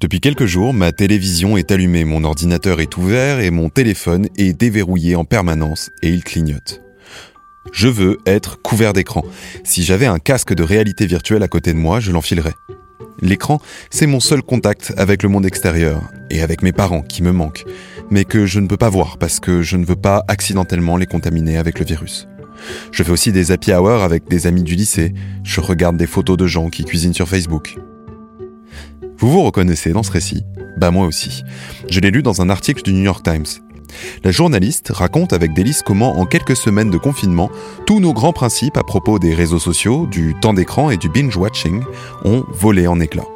Depuis quelques jours, ma télévision est allumée, mon ordinateur est ouvert et mon téléphone est déverrouillé en permanence et il clignote. Je veux être couvert d'écran. Si j'avais un casque de réalité virtuelle à côté de moi, je l'enfilerais. L'écran, c'est mon seul contact avec le monde extérieur et avec mes parents qui me manquent, mais que je ne peux pas voir parce que je ne veux pas accidentellement les contaminer avec le virus. Je fais aussi des happy hours avec des amis du lycée, je regarde des photos de gens qui cuisinent sur Facebook. Vous vous reconnaissez dans ce récit Bah moi aussi. Je l'ai lu dans un article du New York Times. La journaliste raconte avec délice comment, en quelques semaines de confinement, tous nos grands principes à propos des réseaux sociaux, du temps d'écran et du binge-watching ont volé en éclats.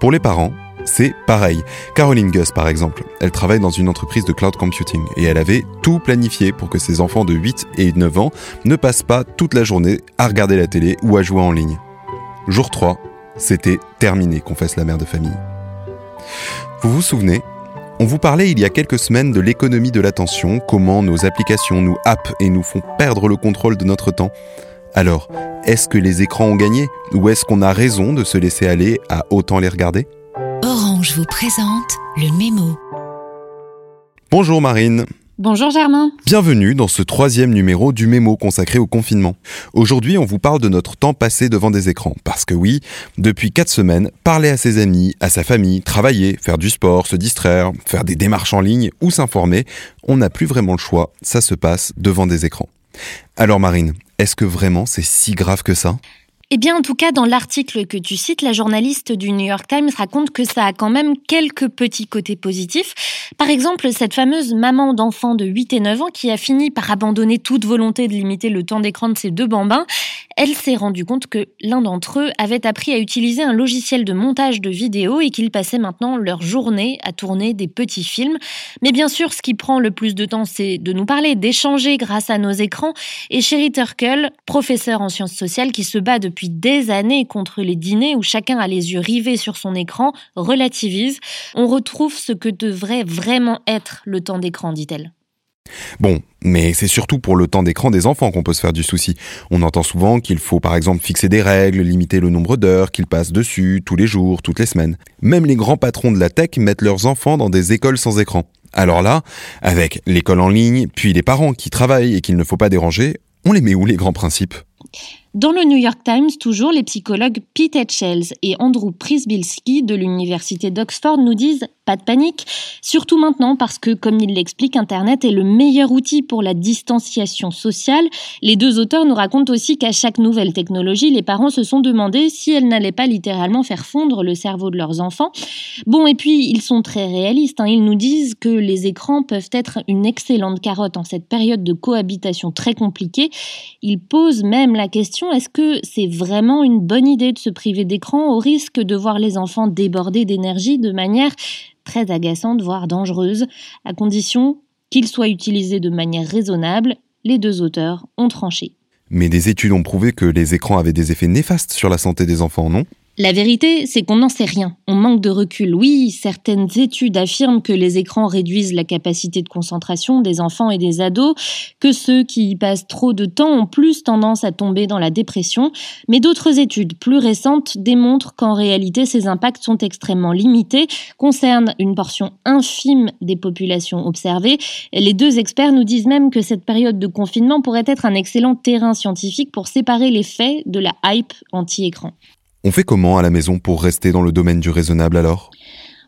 Pour les parents, c'est pareil. Caroline Gus, par exemple, elle travaille dans une entreprise de cloud computing et elle avait tout planifié pour que ses enfants de 8 et 9 ans ne passent pas toute la journée à regarder la télé ou à jouer en ligne. Jour 3, c'était terminé, confesse la mère de famille. Vous vous souvenez On vous parlait il y a quelques semaines de l'économie de l'attention, comment nos applications nous happent et nous font perdre le contrôle de notre temps. Alors, est-ce que les écrans ont gagné ou est-ce qu'on a raison de se laisser aller à autant les regarder? Orange vous présente le mémo. Bonjour Marine. Bonjour Germain. Bienvenue dans ce troisième numéro du mémo consacré au confinement. Aujourd'hui, on vous parle de notre temps passé devant des écrans. Parce que oui, depuis quatre semaines, parler à ses amis, à sa famille, travailler, faire du sport, se distraire, faire des démarches en ligne ou s'informer, on n'a plus vraiment le choix. Ça se passe devant des écrans. Alors Marine, est-ce que vraiment c'est si grave que ça? Eh bien, en tout cas, dans l'article que tu cites, la journaliste du New York Times raconte que ça a quand même quelques petits côtés positifs. Par exemple, cette fameuse maman d'enfant de 8 et 9 ans qui a fini par abandonner toute volonté de limiter le temps d'écran de ses deux bambins, elle s'est rendue compte que l'un d'entre eux avait appris à utiliser un logiciel de montage de vidéos et qu'ils passaient maintenant leur journée à tourner des petits films. Mais bien sûr, ce qui prend le plus de temps, c'est de nous parler, d'échanger grâce à nos écrans. Et Sherry Turkle, professeur en sciences sociales qui se bat depuis des années contre les dîners où chacun a les yeux rivés sur son écran, relativise. On retrouve ce que devrait vraiment être le temps d'écran, dit-elle. Bon, mais c'est surtout pour le temps d'écran des enfants qu'on peut se faire du souci. On entend souvent qu'il faut par exemple fixer des règles, limiter le nombre d'heures qu'ils passent dessus, tous les jours, toutes les semaines. Même les grands patrons de la tech mettent leurs enfants dans des écoles sans écran. Alors là, avec l'école en ligne, puis les parents qui travaillent et qu'il ne faut pas déranger, on les met où les grands principes? Dans le New York Times, toujours, les psychologues Pete Etchells et Andrew Prisbilski de l'université d'Oxford nous disent pas de panique, surtout maintenant parce que, comme il l'explique, Internet est le meilleur outil pour la distanciation sociale. Les deux auteurs nous racontent aussi qu'à chaque nouvelle technologie, les parents se sont demandé si elle n'allait pas littéralement faire fondre le cerveau de leurs enfants. Bon, et puis ils sont très réalistes. Hein. Ils nous disent que les écrans peuvent être une excellente carotte en cette période de cohabitation très compliquée. Ils posent même la question est-ce que c'est vraiment une bonne idée de se priver d'écran au risque de voir les enfants déborder d'énergie de manière très agaçante, voire dangereuse, à condition qu'il soit utilisé de manière raisonnable, les deux auteurs ont tranché. Mais des études ont prouvé que les écrans avaient des effets néfastes sur la santé des enfants, non? La vérité, c'est qu'on n'en sait rien. On manque de recul. Oui, certaines études affirment que les écrans réduisent la capacité de concentration des enfants et des ados, que ceux qui y passent trop de temps ont plus tendance à tomber dans la dépression, mais d'autres études plus récentes démontrent qu'en réalité ces impacts sont extrêmement limités, concernent une portion infime des populations observées. Les deux experts nous disent même que cette période de confinement pourrait être un excellent terrain scientifique pour séparer les faits de la hype anti-écran. On fait comment à la maison pour rester dans le domaine du raisonnable alors?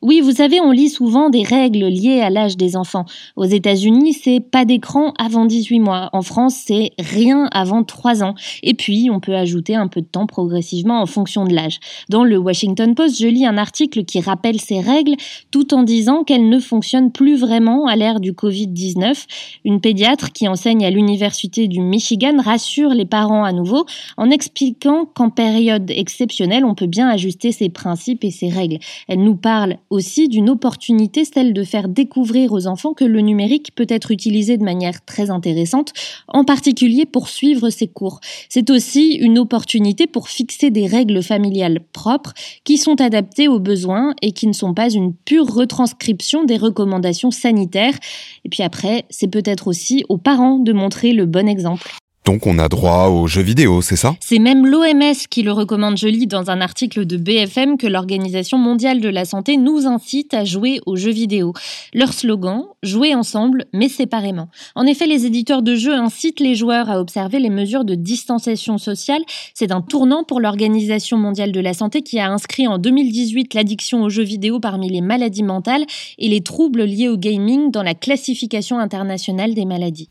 Oui, vous savez, on lit souvent des règles liées à l'âge des enfants. Aux États-Unis, c'est pas d'écran avant 18 mois. En France, c'est rien avant 3 ans. Et puis, on peut ajouter un peu de temps progressivement en fonction de l'âge. Dans le Washington Post, je lis un article qui rappelle ces règles tout en disant qu'elles ne fonctionnent plus vraiment à l'ère du Covid-19. Une pédiatre qui enseigne à l'Université du Michigan rassure les parents à nouveau en expliquant qu'en période exceptionnelle, on peut bien ajuster ses principes et ses règles. Elle nous parle aussi d'une opportunité, celle de faire découvrir aux enfants que le numérique peut être utilisé de manière très intéressante, en particulier pour suivre ses cours. C'est aussi une opportunité pour fixer des règles familiales propres qui sont adaptées aux besoins et qui ne sont pas une pure retranscription des recommandations sanitaires. Et puis après, c'est peut-être aussi aux parents de montrer le bon exemple. Donc on a droit aux jeux vidéo, c'est ça? C'est même l'OMS qui le recommande. Je lis dans un article de BFM que l'Organisation mondiale de la santé nous incite à jouer aux jeux vidéo. Leur slogan Jouer ensemble, mais séparément. En effet, les éditeurs de jeux incitent les joueurs à observer les mesures de distanciation sociale. C'est un tournant pour l'Organisation mondiale de la santé qui a inscrit en 2018 l'addiction aux jeux vidéo parmi les maladies mentales et les troubles liés au gaming dans la classification internationale des maladies.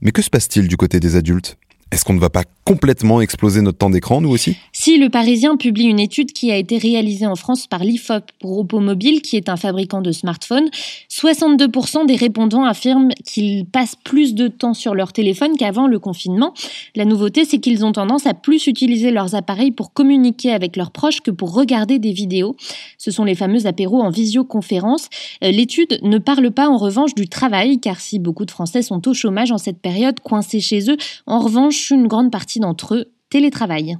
Mais que se passe-t-il du côté des adultes? Est-ce qu'on ne va pas complètement exploser notre temps d'écran, nous aussi? Si le Parisien publie une étude qui a été réalisée en France par l'IFOP pour Oppo Mobile, qui est un fabricant de smartphones, 62% des répondants affirment qu'ils passent plus de temps sur leur téléphone qu'avant le confinement. La nouveauté, c'est qu'ils ont tendance à plus utiliser leurs appareils pour communiquer avec leurs proches que pour regarder des vidéos. Ce sont les fameux apéros en visioconférence. Euh, l'étude ne parle pas en revanche du travail, car si beaucoup de Français sont au chômage en cette période, coincés chez eux, en revanche, une grande partie d'entre eux télétravaillent.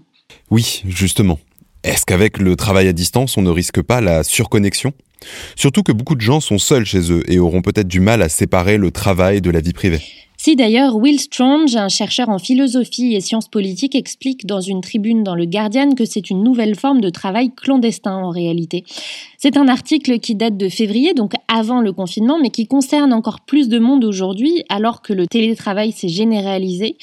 Oui, justement. Est-ce qu'avec le travail à distance, on ne risque pas la surconnexion? Surtout que beaucoup de gens sont seuls chez eux et auront peut-être du mal à séparer le travail de la vie privée. Si d'ailleurs Will Strange, un chercheur en philosophie et sciences politiques, explique dans une tribune dans le Guardian que c'est une nouvelle forme de travail clandestin en réalité. C'est un article qui date de février, donc avant le confinement, mais qui concerne encore plus de monde aujourd'hui, alors que le télétravail s'est généralisé.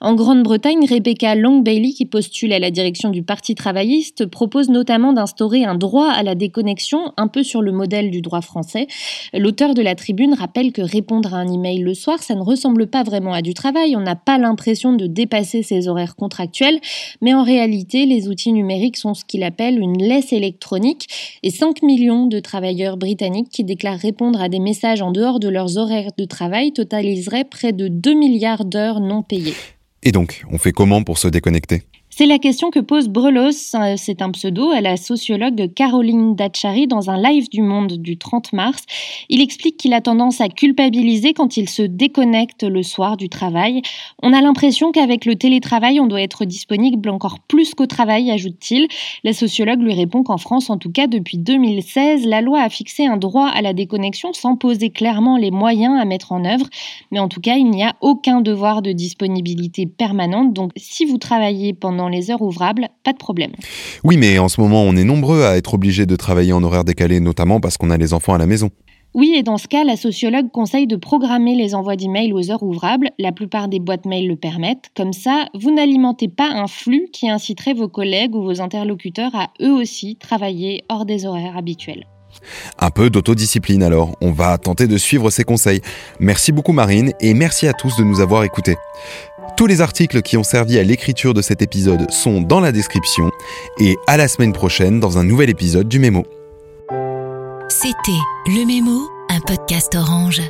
En Grande-Bretagne, Rebecca Long Bailey, qui postule à la direction du Parti travailliste, propose notamment d'instaurer un droit à la déconnexion, un peu sur le modèle du droit français. L'auteur de la tribune rappelle que répondre à un email le soir, ça ne ressemble pas vraiment à du travail, on n'a pas l'impression de dépasser ses horaires contractuels, mais en réalité, les outils numériques sont ce qu'il appelle une laisse électronique, et 5 millions de travailleurs britanniques qui déclarent répondre à des messages en dehors de leurs horaires de travail totaliseraient près de 2 milliards d'heures non payées. Et donc, on fait comment pour se déconnecter? C'est la question que pose Brelos, euh, c'est un pseudo, à la sociologue Caroline Dachary dans un live du Monde du 30 mars. Il explique qu'il a tendance à culpabiliser quand il se déconnecte le soir du travail. On a l'impression qu'avec le télétravail, on doit être disponible encore plus qu'au travail, ajoute-t-il. La sociologue lui répond qu'en France, en tout cas depuis 2016, la loi a fixé un droit à la déconnexion sans poser clairement les moyens à mettre en œuvre. Mais en tout cas, il n'y a aucun devoir de disponibilité permanente. Donc si vous travaillez pendant les heures ouvrables, pas de problème. Oui, mais en ce moment, on est nombreux à être obligés de travailler en horaire décalé, notamment parce qu'on a les enfants à la maison. Oui, et dans ce cas, la sociologue conseille de programmer les envois d'emails aux heures ouvrables. La plupart des boîtes mail le permettent. Comme ça, vous n'alimentez pas un flux qui inciterait vos collègues ou vos interlocuteurs à eux aussi travailler hors des horaires habituels. Un peu d'autodiscipline alors, on va tenter de suivre ces conseils. Merci beaucoup Marine et merci à tous de nous avoir écoutés. Tous les articles qui ont servi à l'écriture de cet épisode sont dans la description et à la semaine prochaine dans un nouvel épisode du Mémo. C'était Le Mémo, un podcast orange.